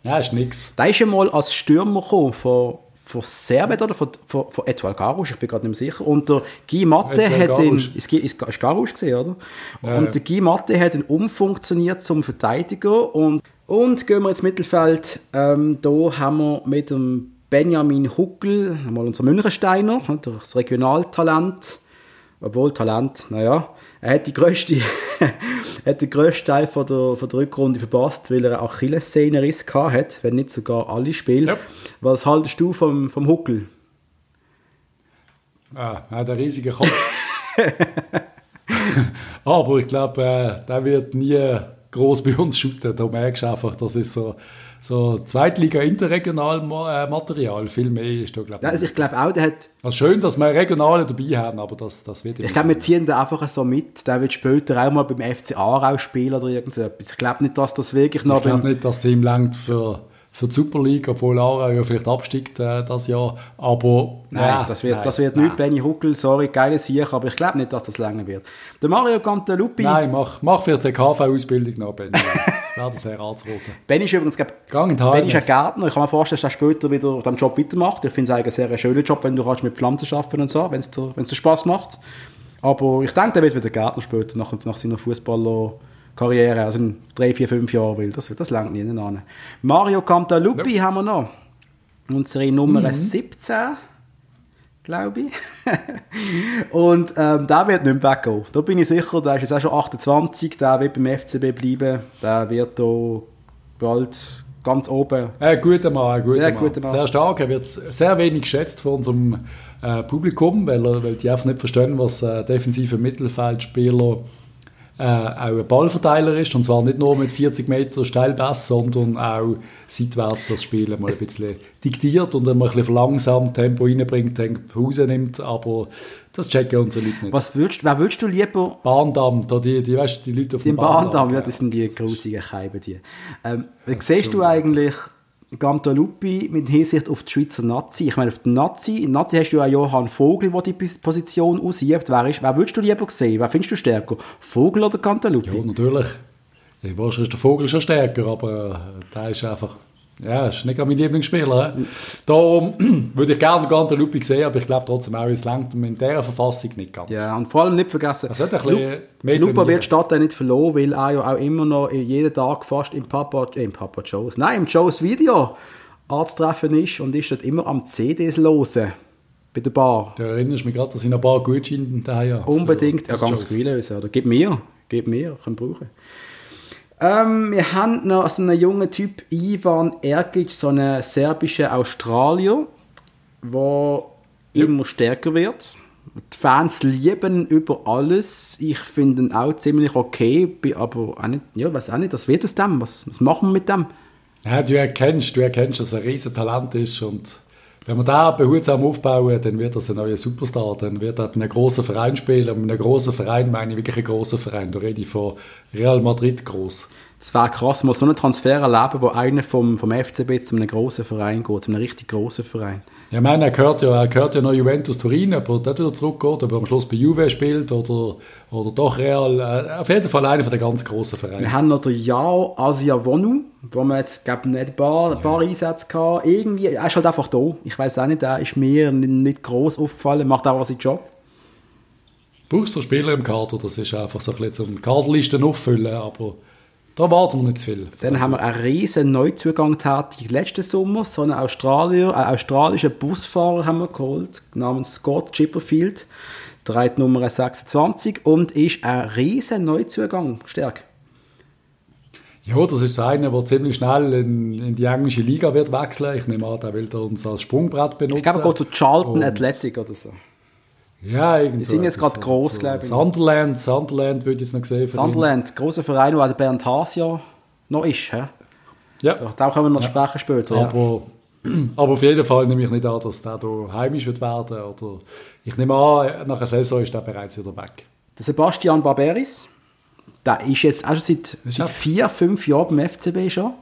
Ja, ist nix. Der ist ja mal als Stürmer gekommen von, von Servet oder von, von, von Etoile Garouche, ich bin gerade nicht mehr sicher. Und der Guy Matte Etoile hat ihn, ist, ist, ist Garouche gesehen, oder? Ja, und der Guy Matte hat ihn umfunktioniert zum Verteidiger. Und, und gehen wir ins Mittelfeld. Ähm, da haben wir mit dem Benjamin Huckel, einmal unser Münchensteiner, ne, das Regionaltalent. Obwohl Talent, naja, er hat die grösste, er hat den grössten Teil von der, von der Rückrunde verpasst, weil er gehabt hat, wenn nicht sogar alle Spiele. Ja. Was haltest du vom, vom Huckel? Ah, er hat einen riesigen Kopf. Aber ich glaube, äh, der wird nie groß bei uns shooten. Da merkst du einfach, das ist so, so Zweitliga-Interregional-Material. Viel mehr ist da, glaube ich. Also ich glaube auch, der hat, Also schön, dass wir Regionale dabei haben, aber das, das wird ich glaube, wir ziehen den einfach so mit. Der wird später auch mal beim FC Aarau spielen oder irgend so etwas. Ich glaube nicht, dass das wirklich noch Ich glaube nicht, dass sie ihm langt für, für die Super League, obwohl Aarau ja vielleicht absteigt äh, das Jahr. Aber Nein, ja, das wird, nein, das wird nein. nicht Benny Huckel, sorry, geile Sieg, aber ich glaube nicht, dass das länger wird. Der Mario Cantalupi, Nein, mach, mach für die KV-Ausbildung noch, Benny. Wäre das sehr anzuraten. Benny ist übrigens, glaub, Benny ist ein. Gärtner. Ich kann mir vorstellen, dass er später wieder auf diesem Job weitermacht. Ich finde es eigentlich ein sehr schöner Job, wenn du kannst mit Pflanzen arbeiten und so, wenn es dir, dir Spaß macht. Aber ich denke, der wird wieder Gärtner später, nach, nach seiner Fußballerkarriere, also in drei, vier, fünf Jahren, weil das, das längt nie an. Mario Cantalupi haben wir noch. Unsere Nummer Mhm. 17, glaube ich. und ähm, der wird nicht mehr weggehen. Da bin ich sicher, der ist jetzt auch schon 28, der wird beim FCB bleiben. Der wird da bald ganz oben Ein guter Mann, ein guter Sehr Mann. guter Mann. Sehr stark. Er wird sehr wenig geschätzt von unserem äh, Publikum, weil, er, weil die einfach nicht verstehen, was äh, defensive Mittelfeldspieler äh, auch ein Ballverteiler ist. Und zwar nicht nur mit 40 Meter Steilpass, sondern auch seitwärts das Spiel mal ein bisschen diktiert und einmal ein bisschen verlangsamt Tempo reinbringt, Tempo rausnimmt. Aber das checken unsere Leute nicht. Was würdest, wer würdest du lieber Bahndamm, da die, die, weißt, die Leute auf dem Bahndamm. Bahndamm? Ja, das sind die grusigen Scheiben. Die. Ähm, wie siehst du eigentlich Gantalupi mit Hinsicht auf die Schweizer Nazi? Ich meine, auf die Nazi, in Nazi hast du ja Johann Vogel, der die Pos- Position ausübt. Wer, ist, wer würdest du lieber sehen? Wer findest du stärker? Vogel oder Gantalupi? Ja, natürlich. Ich weiß, ist der Vogel schon stärker, aber äh, der ist einfach. Ja, ist nicht mein Lieblingsspieler. he. Darum würde ich gerne den ganzen Lupi sehen, aber ich glaube trotzdem auch, es längt in dieser Verfassung nicht ganz. Ja, und vor allem nicht vergessen, Er die Lupa wird statt nicht verloren, weil er ja auch immer noch jeden Tag fast im Papa, äh, im Papa Joes, nein, im Joes Video anzutreffen ist und ist dort immer am CDs losen bei der Bar. Da erinnerst du mich gerade, dass ich noch ein paar Gutscheine daheim habe. Unbedingt, ja, das ganz Shows. viel lösen. Oder gib mir, gib mir, ich kann brauchen. Ähm, wir haben noch so einen jungen Typ, Ivan Ergic, so einen serbischen Australier, der immer stärker wird, Die Fans lieben ihn über alles. Ich finde ihn auch ziemlich okay, bin aber auch nicht, ja, weiß auch nicht, was wird aus dem? Was, was machen wir mit dem? Ja, du erkennst, du erkennst, dass er ein riesen Talent ist und wenn wir da behutsam aufbauen, dann wird das ein neuer Superstar. Dann wird er bei einem großen Verein spielen. Und mit einem großen Verein meine ich wirklich einen großen Verein. Da rede ich von Real Madrid groß. Das wäre krass, mal so einen Transfer erleben, wo einer vom, vom FCB zu einem großen Verein geht, zu einem richtig großen Verein. Ja, ich meine, er gehört ja, er gehört ja noch Juventus Turin, ob er dort wieder zurückgeht, ob er am Schluss bei Juve spielt oder, oder doch Real. Äh, auf jeden Fall einer von den ganz grossen Vereinen. Wir haben noch den Yao Asiawonu, wo wir jetzt, glaube ich, nicht ein paar, ein paar Einsätze hatten. Irgendwie, er ist halt einfach da. Ich weiß auch nicht, er ist mir nicht, nicht gross aufgefallen, macht auch seinen Job. Brauchst du Spieler im Kader, das ist einfach so ein bisschen zum Kaderlisten auffüllen, aber da warten wir nicht zu viel. Dann haben wir einen riesen Neuzugang tätig letzten Sommer. So einen Australier, einen australischen Busfahrer haben wir geholt, namens Scott Chipperfield. Trägt Nummer 26 und ist ein riesen Neuzugang. Stark. Ja, das ist einer, der ziemlich schnell in, in, die englische Liga wird wechseln. Ich nehme an, der will uns als Sprungbrett benutzen. Ich glaube, er geht zu Charlton und Athletic oder so. Ja, irgendwie. Die sind jetzt gerade groß, so. glaube ich. Sunderland, Sunderland würde ich jetzt noch sehen. Sunderland, großer Verein, wo der Bernd Haas ja noch ist. He? Ja. Da können wir noch ja. sprechen später. Aber, ja. aber auf jeden Fall nehme ich nicht an, dass der hier heimisch wird werden. Oder ich nehme an, nach einer Saison ist der bereits wieder weg. Der Sebastian Barberis, der ist jetzt auch schon seit, seit vier, fünf Jahren beim FCB schon.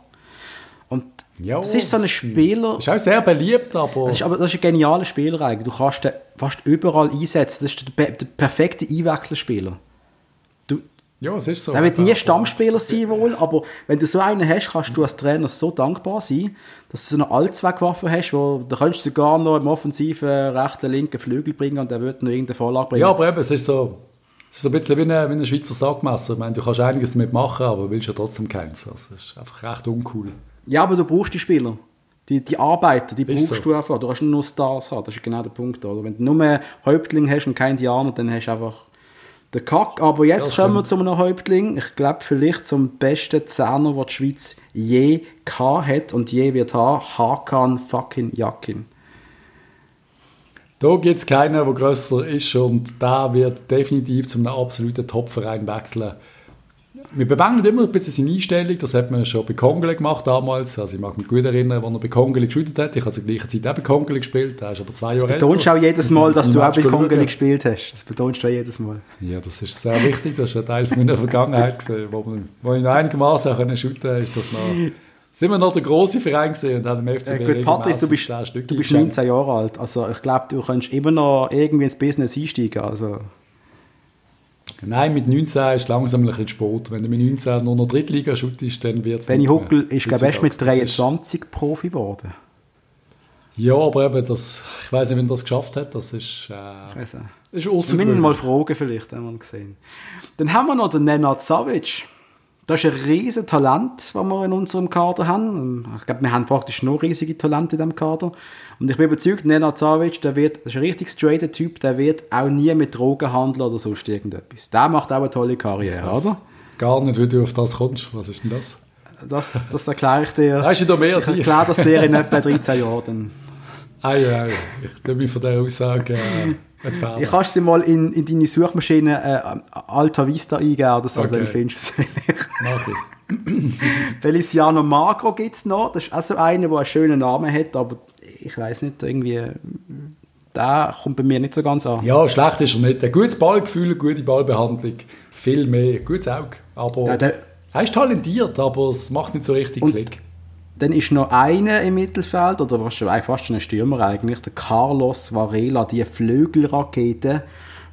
Und ja, das ist so ein Spieler. Ist auch sehr beliebt, aber. Das ist, aber das ist ein genialer Spieler eigentlich. Du kannst den fast überall einsetzen. Das ist der, der perfekte Einwechselspieler. Du, ja, es ist so. Der wird nie Stammspieler sein wohl, aber wenn du so einen hast, kannst du als Trainer so dankbar sein, dass du so eine Allzweckwaffe hast, wo du kannst sogar noch im offensiven rechten, linken Flügel bringen und der wird noch irgendeine Vorlage bringen. Ja, aber eben, es ist so. Es ist so ein bisschen wie ein, wie ein Schweizer Sackmesser. Ich meine, du kannst einiges damit machen, aber willst ja trotzdem keins. Also, das ist einfach recht uncool. Ja, aber du brauchst die Spieler. Die, die Arbeiter, die brauchst so. du einfach. Du hast nur Stars haben. Das ist genau der Punkt. Oder? Wenn du nur Häuptling hast und kein Dianer, dann hast du einfach den Kack. Aber jetzt kommen wir zu einem Häuptling. Ich glaube, vielleicht zum besten Zehner, den die Schweiz je hat und je wird haben. Hakan fucking Jakin. Da gibt es keinen, der grösser ist und der wird definitiv zum absoluten Topverein wechseln wir bemängeln immer ein bisschen seine Einstellung, das hat man schon bei Kongele gemacht damals, also ich mag mich gut erinnern, als er bei Kongele gespielt hat, ich habe zur gleichen Zeit auch bei Kongele gespielt, er ist aber zwei Jahre älter. Du betonst auch jedes Mal, dass du auch bei Kongele gespielt hast, das betonst du auch jedes Mal. Ja, das ist sehr wichtig, das ist ein Teil meiner Vergangenheit gewesen, wo, man, wo ich noch einigermaßen auch shooten ist das noch... Sind wir noch der große Verein gesehen und haben im FCB äh, gut, Patrice, du bist, du bist 19 Jahre alt, also ich glaube, du kannst immer noch irgendwie ins Business einsteigen, also... Nein, mit 19 ist langsam ein bisschen Sport. Wenn du mit 19 nur noch Drittliga shootest, dann wird es Benny Huckel ist, glaube ich, mit 23 gewachsen. Profi geworden. Ja, aber eben, das, ich weiß nicht, wenn er das geschafft hat, das ist, äh, ist außergewöhnlich. Wir müssen mal fragen, vielleicht, haben wir gesehen. Dann haben wir noch den Nenad Savic. Das ist ein riesiges Talent, das wir in unserem Kader haben. Ich glaube, wir haben praktisch nur riesige Talente in diesem Kader. Und ich bin überzeugt, Nenad Savic, der wird, ist ein richtig straighter Typ, der wird auch nie mit Drogen handeln oder sonst irgendetwas. Der macht auch eine tolle Karriere, Was? oder? Gar nicht, wie du auf das kommst. Was ist denn das? Das, das erkläre ich dir. Weißt du da mehr als ich? Ich erkläre das dir in etwa 13 Jahren. Ah ja, ja. Ich mich von dieser Aussage... Äh. Ich kannst sie mal in, in deine Suchmaschine äh, Alta Vista eingeben oder so, okay. dann findest du es Mach ich. Feliciano Magro gibt es noch. Das ist also einer, der einen schönen Namen hat, aber ich weiß nicht, irgendwie der kommt bei mir nicht so ganz an. Ja, schlecht ist er nicht. Ein gutes Ballgefühl, eine gute Ballbehandlung, viel mehr, gutes Auge. Aber der, der, er ist talentiert, aber es macht nicht so richtig Klick. Dann ist noch einer im Mittelfeld, oder fast schon ein Stürmer eigentlich, der Carlos Varela, die Flügelrakete,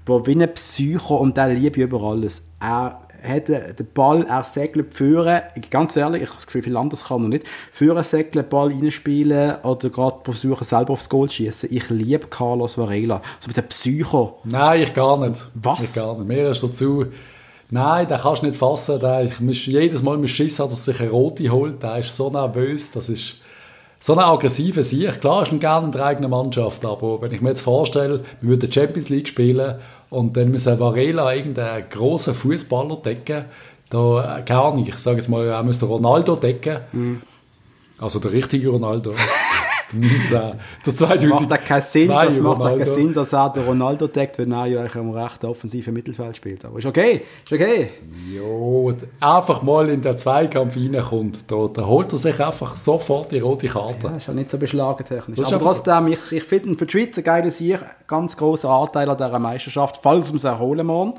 der wie ein Psycho und der liebt über alles. Er hat den Ball, er segelt führen, ganz ehrlich, ich habe das Gefühl, viel anderes kann er nicht, führen, segeln, Ball reinspielen oder gerade versuchen, selber aufs Goal zu schießen. Ich liebe Carlos Varela. So mit dem Psycho. Nein, ich gar nicht. Was? Ich gar nicht. Mehr ist dazu Nein, den kannst du nicht fassen. Der, ich muss jedes Mal mit Schiss hat, dass sich eine rote holt. Der ist so nervös. Das ist so eine aggressive Sicht. Klar ist er gerne in der eigenen Mannschaft, aber wenn ich mir jetzt vorstelle, wir würden Champions League spielen und dann müssen Varela irgendeinen grossen Fußballer decken, da, äh, keine Ahnung, ich sage jetzt mal, er müsste Ronaldo decken. Mhm. Also der richtige Ronaldo. 19. Der 2000, Das macht auch keinen Sinn, das macht auch keinen. Sinn, dass er den Ronaldo deckt, wenn er ja eigentlich am rechten offensiven Mittelfeld spielt. Aber ist okay, ist okay. Jo, einfach mal in den Zweikampf reinkommt, da, da holt er sich einfach sofort die rote Karte. Ja, ist ja nicht so beschlagentechnisch. Das ist Aber einfach so. trotzdem, ich, ich finde für die Schweiz ein geiles Sieg, ganz grosser Anteil an dieser Meisterschaft, falls wir uns erholen morgen.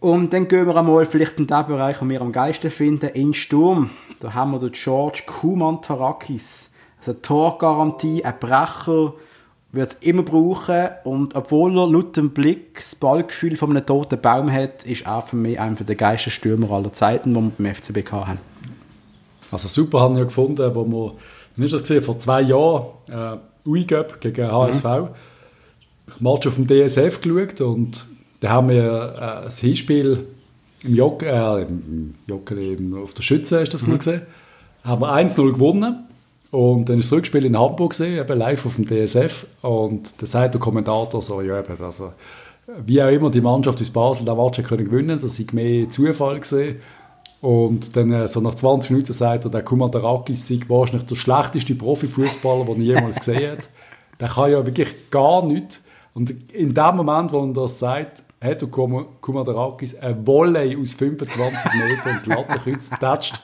Und dann gehen wir einmal vielleicht in den Bereich, den wir am geilsten finden, in Sturm. Da haben wir den George Kuman-Tarakis. Also eine Torgarantie, ein Brecher, wird es immer brauchen. Und obwohl er laut dem Blick das Ballgefühl von einem toten Baum hat, ist er für mich einer der geilsten Stürmer aller Zeiten, die wir beim FCB haben. Also super haben wir gefunden, wo wir, wie ist das gesehen, vor zwei Jahren, äh, UIGöp gegen HSV, Match auf dem DSF geschaut und da haben wir äh, das Hinspiel im Jock, äh, im im- auf der Schütze ist das noch gesehen, haben wir 1-0 gewonnen und dann ist das Rückspiel in Hamburg gesehen, eben live auf dem DSF und da sagt der Kommentator so, ja eben, also wie auch immer die Mannschaft aus Basel den Match können gewinnen, das sei mehr Zufall gesehen und dann äh, so nach 20 Minuten sagt er, der Kumatarakis sei wahrscheinlich der schlechteste Profifußballer, den er jemals gesehen hat. Der kann ja wirklich gar nichts. Und in dem Moment, wo er das sagt, hat der Kum- Kumatarakis ein Volley aus 25 Metern ins Lattenkreuz getatscht.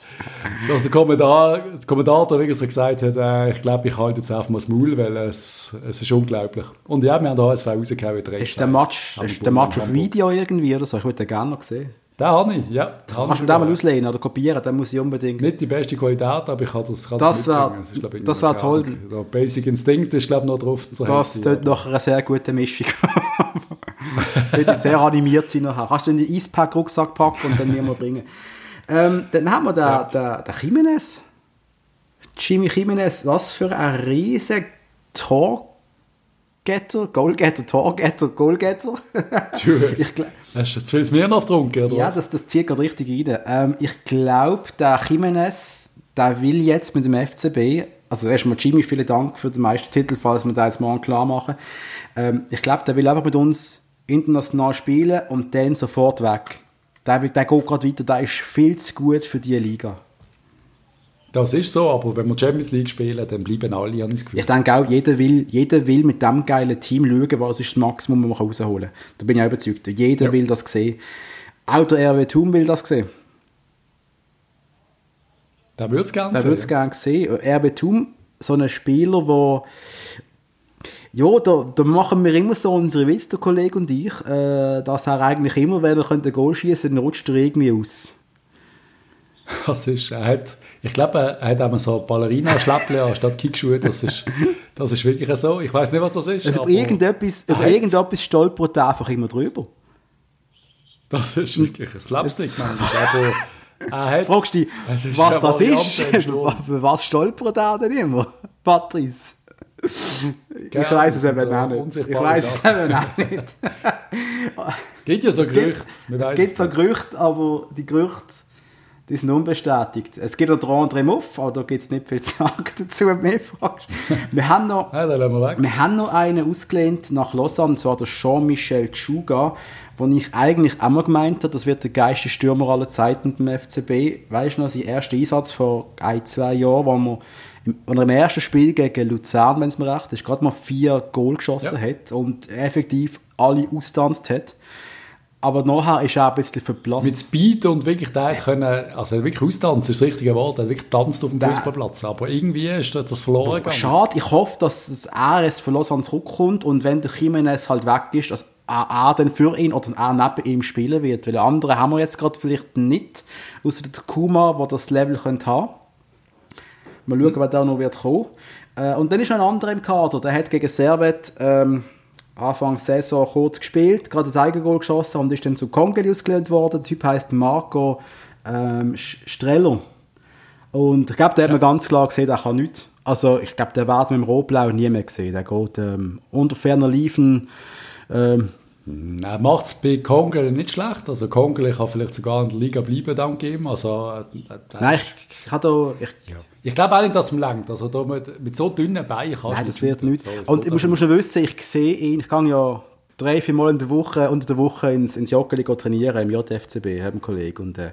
Dass der, Kommentar, der wirklich so gesagt hat, äh, ich glaube, ich halte jetzt einfach mal das Maul, weil es, es ist unglaublich. Und ja, wir haben HSV rausgehauen. Ist der Match, ist der Match auf. Video irgendwie oder so? Ich würde den gerne noch sehen. Den habe ich, ja. den Kannst du den mal sogar. auslehnen oder kopieren? Den muss ich unbedingt. Nicht die beste Qualität, aber ich kann das, kann Das ist, das nur wär toll. Der Basic Instinct ist, glaube ich, noch drauf. Das Hälfte, tut nach einer sehr guten Mischung. Würde sehr animiert sein nachher. Kannst du in den Eispack-Rucksack packen und dann mir mal bringen. Ähm, dann haben wir den, den, den Jimenez. Jimmy Jimenez, was für ein riesen Torgetter, Goalgetter, Torgetter, Goalgetter. Ich glaub, Hast du zu viel Smirnoff getrunken, oder Ja, das, das zieht gerade richtig rein. Ähm, ich glaube, der Jimenez, der will jetzt mit dem FCB, also erstmal Jimmy, vielen Dank für den meisten Titel, falls wir da jetzt morgen klar machen. Ähm, ich glaube, der will einfach mit uns international spielen und dann sofort weg. Der, der geht gerade weiter, der ist viel zu gut für diese Liga. Das ist so, aber wenn wir Champions League spielen, dann bleiben alle, ich das Gefühl. Ich denke auch, jeder will, jeder will mit dem geilen Team schauen, was ist das Maximum, was man rausholen kann. Da bin ich auch überzeugt. Jeder Ja. will das sehen. Auch der RW Thum will das sehen. Der würde es gerne Der sehen. würde es gerne sehen. RB Thum, so ein Spieler, wo ja, da, da machen wir immer so unsere Witze, der Kollege und ich, äh, dass er eigentlich immer, wenn er könnte Goal schießen, dann rutscht er irgendwie aus. Das ist, er hat, ich glaube, er hat einmal so Ballerina-Schläppchen anstatt Kickschuhe. Das ist, das ist wirklich so. Ich weiß nicht, was das ist. Also über aber irgendetwas, er über irgendetwas stolpert er einfach immer drüber. Das ist wirklich ein Slapstick, manchmal. Aber er hat, Fragst du dich, was das ist? Über was stolpert er denn immer? Patrice. Ich weiß es eben so auch nicht. Ich weiß es eben auch nicht. es gibt ja so Gerüchte. wir es gibt so. Gerüchte, aber die Gerüchte die sind unbestätigt. Es gibt auch den André Muff, aber da gibt es nicht viel zu sagen dazu, wenn du mich fragst. Wir haben noch, Ja, wir weg. wir haben noch einen ausgelehnt nach Lausanne, und zwar der Jean-Michel Tschuga, wo ich eigentlich auch mal gemeint habe, das wird der geilste Stürmer aller Zeiten beim FCB. Weißt du noch, sein erster Einsatz vor ein, zwei Jahren, wo man im, im ersten Spiel gegen Luzern, wenn es mir recht ist, gerade mal vier Goal geschossen Ja. hat und effektiv alle austanzt hat. Aber nachher ist er auch ein bisschen verblasst. Mit Speed und wirklich, der hat können, also er wirklich austanzen, ist das richtige Wort, er hat wirklich tanzt auf dem Fußballplatz. Aber irgendwie ist das verloren gegangen. Schade, ich hoffe, dass es er jetzt für Lausanne zurückkommt und wenn der Jimenez halt weg ist, dass er, er dann für ihn oder er neben ihm spielen wird. Weil andere haben wir jetzt gerade vielleicht nicht, außer der Kuma, der das Level könnte haben. Mal schauen, wer da noch wird kommen. Äh, und dann ist noch ein anderer im Kader, der hat gegen Servet ähm, Anfang Saison kurz gespielt, gerade ein Eigengoal geschossen und ist dann zu Kongeli ausgelehnt worden. Der Typ heißt Marco ähm, Streller. Und ich glaube, der hat man ganz klar gesehen, der kann nichts. Also ich glaube, der wird mit dem Rotblau nie mehr gesehen. Der geht ähm, unter ferner Liefen. Ähm, Er macht es bei Kongel nicht schlecht. Also Kongel kann vielleicht sogar in der Liga bleiben, dank ihm. Also, äh, äh, nein, ich, ich habe da... Ich, Ich glaube auch nicht, dass es langt. Also da mit, mit so dünnen Beinen kannst Nein, das wird nicht. So, Und ich muss, schon wissen, ich sehe ihn, ich gehe ja drei, vier Mal in der Woche, unter der Woche ins, ins Joggeli trainieren, im JFCB, haben einen Kollegen. Und äh,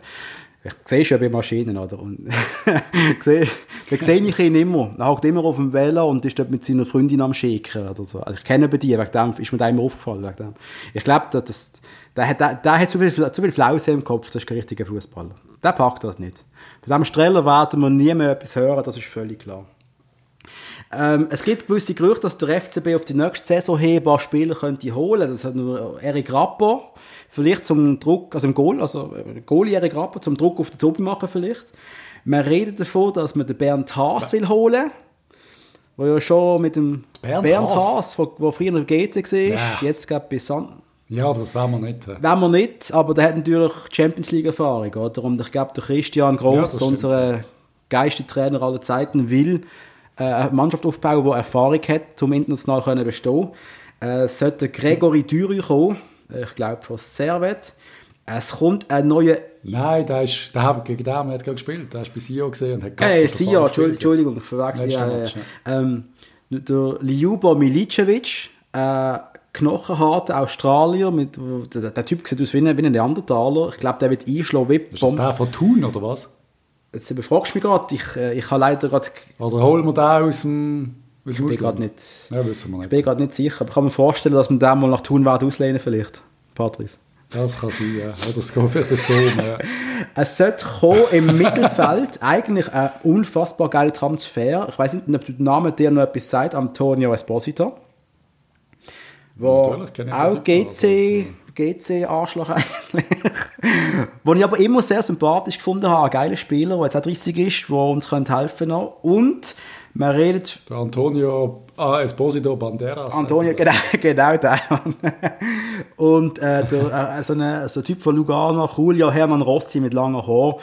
Ich sehe schon bei Maschinen, oder? Und sehe, dann sehe ich ihn immer. Er hockt immer auf dem Velo und ist dort mit seiner Freundin am Schicken oder so. Also ich kenne bei dir, wegen dem ist mir da immer aufgefallen. Wegen dem. Ich glaube, das, der, hat, der, der hat zu viel, zu viel Flause im Kopf, das ist kein richtiger Fußballer. Der packt das nicht. Bei diesem Streller werden wir nie mehr etwas hören, das ist völlig klar. Ähm, es gibt gewisse Gerüchte, dass der FCB auf die nächste Saison ein paar Spieler könnte holen. Das hat nur Eric Rappo, vielleicht zum Druck, also im Goal, also äh, Goalie Eric Rappo, zum Druck auf den Zombie machen vielleicht. Man redet davon, dass man den Bernd Haas will holen wo ja schon mit dem Bernd Bernd, Haas? Haas, der früher in der GC war, Ja. jetzt gerade bei San Ja, aber das wollen wir nicht. äh. wenn wir nicht, aber der hat natürlich Champions League Erfahrung, oder? Und ich glaube, der Christian Ja, Gross, stimmt, unser geilste Trainer aller Zeiten, will äh, eine Mannschaft aufbauen, die Erfahrung hat, zum international können bestehen. Äh, es sollte Gregory Düry kommen, äh, ich glaube von Servet. Es kommt ein neuer Nein, der ist, der hat, gegen den haben wir jetzt gespielt. Der ist bei Sio gesehen und hat Äh, Gakpo Sia, davor Entschuldigung, ich verwechsel. Ja, ja, stimmt. ja. Ähm, der Ljubo Milicevic, äh, knochenharter Australier, mit, der, der Typ sieht aus wie ein, wie ein Neandertaler. Ich glaube, der wird einschlagen wie Ist das der von Thun oder was? Jetzt überfragst du mich gerade. Ich, äh, ich habe leider gerade. Oder holen wir den aus dem, aus Ich dem bin gerade nicht, Ja, wissen wir ich nicht. bin gerade nicht sicher. Aber ich kann mir vorstellen, dass man den mal nach Thun werden auslehnen vielleicht. Patrice. Das kann sein, ja. Oder es geht vielleicht so. ja. Es sollte kommen im Mittelfeld eigentlich ein unfassbar geiler Transfer. Ich weiß nicht, ob du den Namen dir noch etwas sagt. Antonio Esposito. Wo auch GC, GC-Arschloch eigentlich. Wo ich aber immer sehr sympathisch gefunden habe. Ein geiler Spieler, der jetzt auch 30 ist, der uns könnte helfen kann. Und man redet Der Antonio ah, Esposito Banderas. Antonio, genau, genau der. Und äh, der, äh, so, eine, so ein Typ von Lugano, Julio Hermann Rossi mit langem Haar.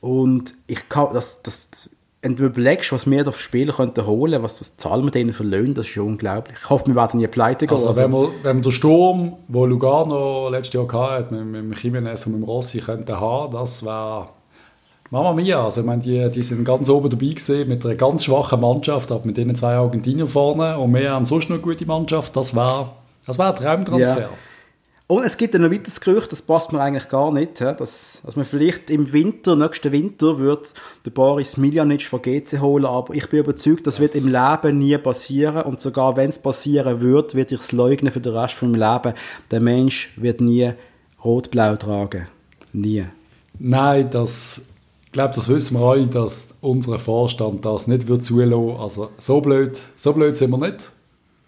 Und ich kann, das, das, wenn du überlegst, was wir für Spieler könnten holen, was, was zahlen wir denen für Löhne, das ist schon unglaublich. Ich hoffe, wir werden nie pleite gehen. Also, wenn, wir, wenn wir den Sturm, wo Lugano letztes Jahr hatte, mit, mit dem Jimenez und mit dem Rossi könnten haben, das wäre Mama Mia. Also, ich meine, die, die sind ganz oben dabei gewesen, mit einer ganz schwachen Mannschaft, aber mit denen zwei Argentinier vorne und wir haben sonst noch eine gute Mannschaft. Das wäre das wär ein Traumtransfer. Ja. Und es gibt ein weiteres Gerücht, das passt mir eigentlich gar nicht, dass, dass man vielleicht im Winter, nächsten Winter, wird der Boris Miljanic von GC holen, aber ich bin überzeugt, das wird im Leben nie passieren und sogar wenn es passieren wird, wird ich es leugnen für den Rest von meinem Leben. Der Mensch wird nie rot-blau tragen. Nie. Nein, das, ich glaube, das wissen wir alle, dass unser Vorstand das nicht wird zulassen. Also so blöd, so blöd sind wir nicht.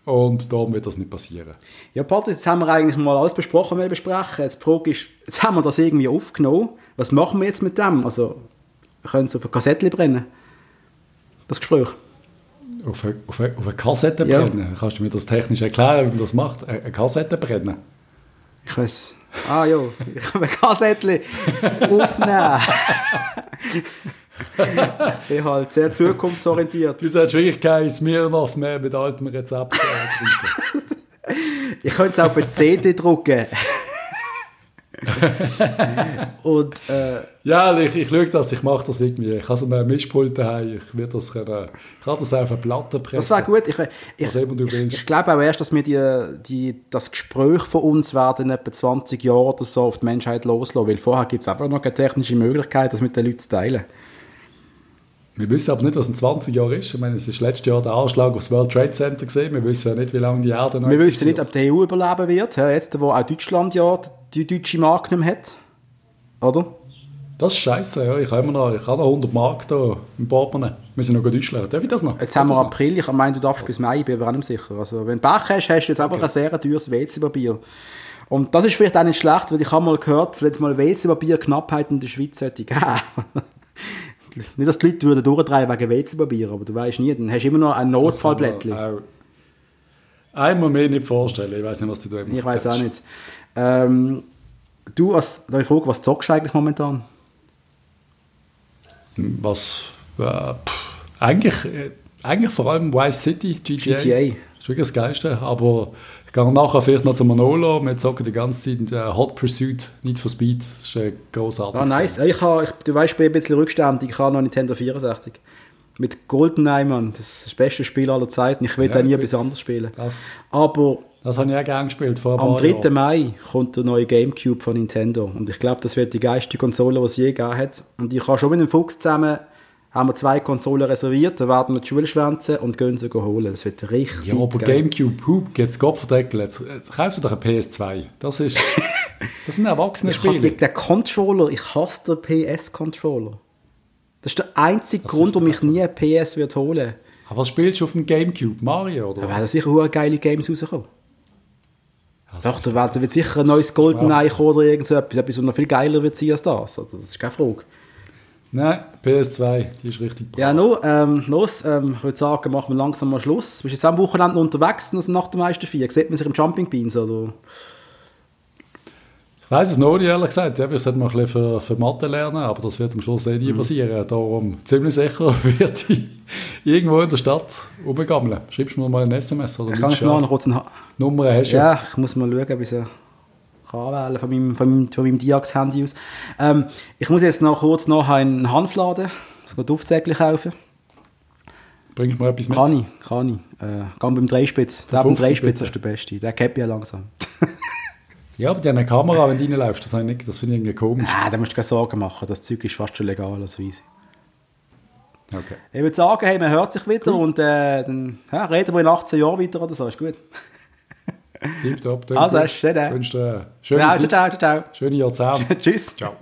Und darum wird das nicht passieren. Ja, Patrick, jetzt haben wir eigentlich mal alles besprochen, was wir besprechen. Jetzt die Frage ist, jetzt haben wir das irgendwie aufgenommen. Was machen wir jetzt mit dem? Also, wir können es auf ein Kassettchen brennen. Das Gespräch. Auf eine, auf eine, auf eine Kassette Ja. brennen. Kannst du mir das technisch erklären, wie man das macht? Eine eine Kassette brennen? Ich weiß. Ah ja, ich kann ein Kassettchen aufnehmen. ich bin halt sehr zukunftsorientiert. Du sagst wirklich kein Smirnoff mehr mit altem Rezept äh. Ich könnte es auf eine CD drucken. Und äh, Ja, ich, ich schaue das, ich mache das irgendwie. Ich habe so einen Mischpult daheim, ich werde das können, ich kann das auf eine Platte pressen. das wäre gut. Ich, ich, ich, ich glaube auch erst, dass wir die, die, das Gespräch von uns werden in etwa 20 Jahren oder so auf die Menschheit loslassen. Weil vorher gibt es einfach noch keine technische Möglichkeit, das mit den Leuten zu teilen. Wir wissen aber nicht, was in 20 Jahren ist. Ich meine, es ist letztes Jahr der Anschlag aufs World Trade Center gesehen. Wir wissen ja nicht, wie lange die Erde noch Wir wissen nicht, ob die EU überleben wird. Ja, jetzt, wo auch Deutschland ja die deutsche Mark nicht mehr hat. Oder? Das ist scheiße, ja. Ich habe immer noch, ich habe noch 100 Mark da im Portemonnaie. Wir sind noch gut einschlagen. Darf ich das noch? Jetzt haben wir ich das April. Ich meine, du darfst bis Mai, ich bin aber auch nicht sicher. Also, wenn du Pech hast, hast du jetzt einfach ein sehr teures WC-Papier. Und das ist vielleicht auch nicht schlecht, weil ich habe mal gehört, vielleicht mal WC-Papier-Knappheit in der Schweiz sollte geben. nicht, dass die Leute würden durchdrehen wegen WC-Papier, aber du weißt nie, dann hast du immer noch ein? Notfallblättchen. Einmal mehr nicht vorstellen. Ich weiß nicht, was du da Ich weiß auch nicht. Ähm, du, als, da ich frage, was zockst du eigentlich momentan? Was, äh, eigentlich, äh, eigentlich vor allem Vice City, GTA. GTA. Ist wirklich das Geilste. Aber ich gehe nachher vielleicht noch zu Manolo. Wir zocken die ganze Zeit äh, Hot Pursuit, Need for Speed. Das ist ein großartiges Ah, nice. Ich habe, ich, du weißt, ich bin ein bisschen rückständig. Ich habe noch Nintendo 64. Mit GoldenEye, Mann. Das ist das beste Spiel aller Zeiten. Ich will Ja, da nie etwas anderes spielen. Das, Aber das habe ich auch gerne gespielt vor am paar 3. Jahren. Mai kommt der neue Gamecube von Nintendo. Und ich glaube, das wird die geilste Konsole, die es je gegeben hat. Und ich habe schon mit dem Fuchs zusammen haben wir zwei Konsolen reserviert. Da werden wir die Schule schwänzen und gehen sie holen. Das wird richtig Ja, aber geil. Gamecube, Hub, jetzt Kopfdeckel, jetzt, jetzt kaufst du doch ein PS2. Das ist, das sind erwachsene Ich Spiele. den Controller, ich hasse den PS-Controller. Das ist der einzige Grund, warum ich nie einen PS wird holen. Aber was spielst du auf dem Gamecube? Mario, oder Da was? werden sicher hure geile Games rauskommen. Doch, da wird, da sicher ein neues Goldeneye kommen oder irgend so etwas, etwas, was noch viel geiler wird sein als das. Das ist keine Frage. Nein, PS2, die ist richtig brav. Ja, nur, ähm, los, ähm, ich würde sagen, machen wir langsam mal Schluss. Du bist jetzt am Wochenende unterwegs, also nach der meisten vier. Sieht man sich im Jumping Beans, oder? Ich weiss es noch nicht, ehrlich gesagt. Ja, ich sollte mal ein bisschen für, für Mathe lernen, aber das wird am Schluss eh Mhm. nie passieren. Darum ziemlich sicher werde ich irgendwo in der Stadt rumgammeln. Schreibst du mir mal ein SMS oder Ich kann jetzt noch kurz Nummern hast du ja. Ja, ich muss mal schauen, ich sie kann von meinem, von meinem, von meinem Diax-Handy aus. Ähm, ich muss jetzt noch kurz noch einen Hanfladen, das Duftsäckchen kaufen. Bringst du mir etwas mit? Kann ich, kann ich. Äh, geh beim Dreispitz. Der beim 50 Dreispitz ist der Beste. Der kennt ja langsam. Ja, aber die haben eine Kamera, wenn du reinläufst. Das, finde ich irgendwie komisch. Ah, da musst du keine Sorgen machen. Das Zeug ist fast schon legal als Weise. Okay. Ich würde sagen, hey, man hört sich wieder und äh, dann ja, reden wir in 18 Jahren weiter oder so. Ist gut. Tipptopp. Also, schön. Wünsche dir schöne Ja, Zeit. ciao, ciao, ciao. Schöne Jahrzehnte. Tschüss. Ciao.